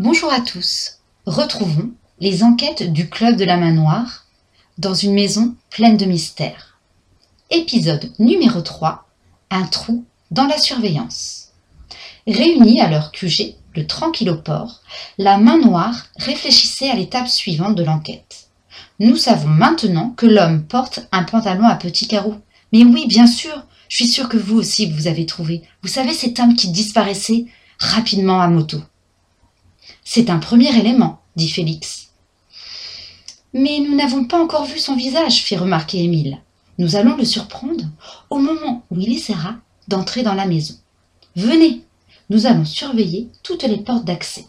Bonjour à tous. Retrouvons les enquêtes du Club de la Main Noire dans une maison pleine de mystères. Épisode numéro 3. Un trou dans la surveillance. Réunis à leur QG, le tranquilloport, la Main Noire réfléchissait à l'étape suivante de l'enquête. Nous savons maintenant que l'homme porte un pantalon à petits carreaux. Mais oui, bien sûr, je suis sûre que vous aussi vous avez trouvé. Vous savez cet homme qui disparaissait rapidement à moto. C'est un premier élément, dit Félix. Mais nous n'avons pas encore vu son visage, fit remarquer Émile. Nous allons le surprendre au moment où il essaiera d'entrer dans la maison. Venez, nous allons surveiller toutes les portes d'accès.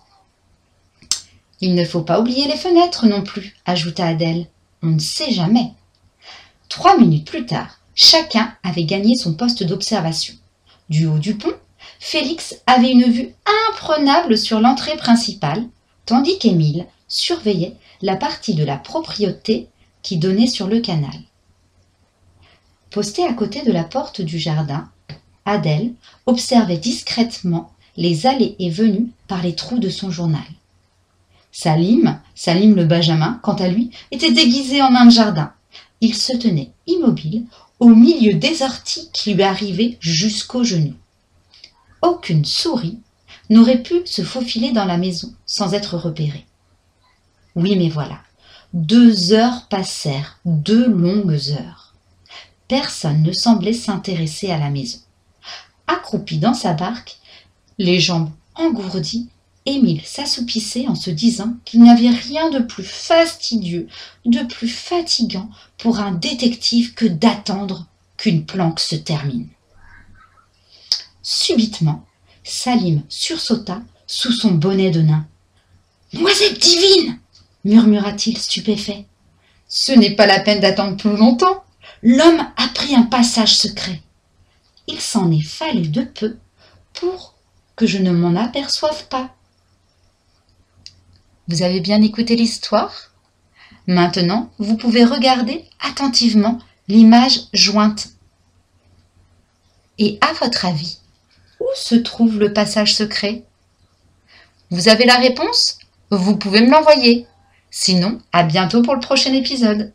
Il ne faut pas oublier les fenêtres non plus, ajouta Adèle. On ne sait jamais. Trois minutes plus tard, chacun avait gagné son poste d'observation. Du haut du pont, Félix avait une vue imprenable sur l'entrée principale, tandis qu'Émile surveillait la partie de la propriété qui donnait sur le canal. Postée à côté de la porte du jardin, Adèle observait discrètement les allées et venues par les trous de son journal. Salim, Salim le Benjamin, quant à lui, était déguisé en de jardin. Il se tenait immobile au milieu des orties qui lui arrivaient jusqu'aux genoux. Aucune souris n'aurait pu se faufiler dans la maison sans être repérée. Oui, mais voilà. Deux heures passèrent, deux longues heures. Personne ne semblait s'intéresser à la maison. Accroupi dans sa barque, les jambes engourdies, Émile s'assoupissait en se disant qu'il n'y avait rien de plus fastidieux, de plus fatigant pour un détective que d'attendre qu'une planque se termine. Subitement, Salim sursauta sous son bonnet de nain. Noisette divine murmura-t-il stupéfait. Ce n'est pas la peine d'attendre plus longtemps. L'homme a pris un passage secret. Il s'en est fallu de peu pour que je ne m'en aperçoive pas. Vous avez bien écouté l'histoire? Maintenant, vous pouvez regarder attentivement l'image jointe. Et à votre avis, où se trouve le passage secret? Vous avez la réponse? Vous pouvez me l'envoyer. Sinon, à bientôt pour le prochain épisode.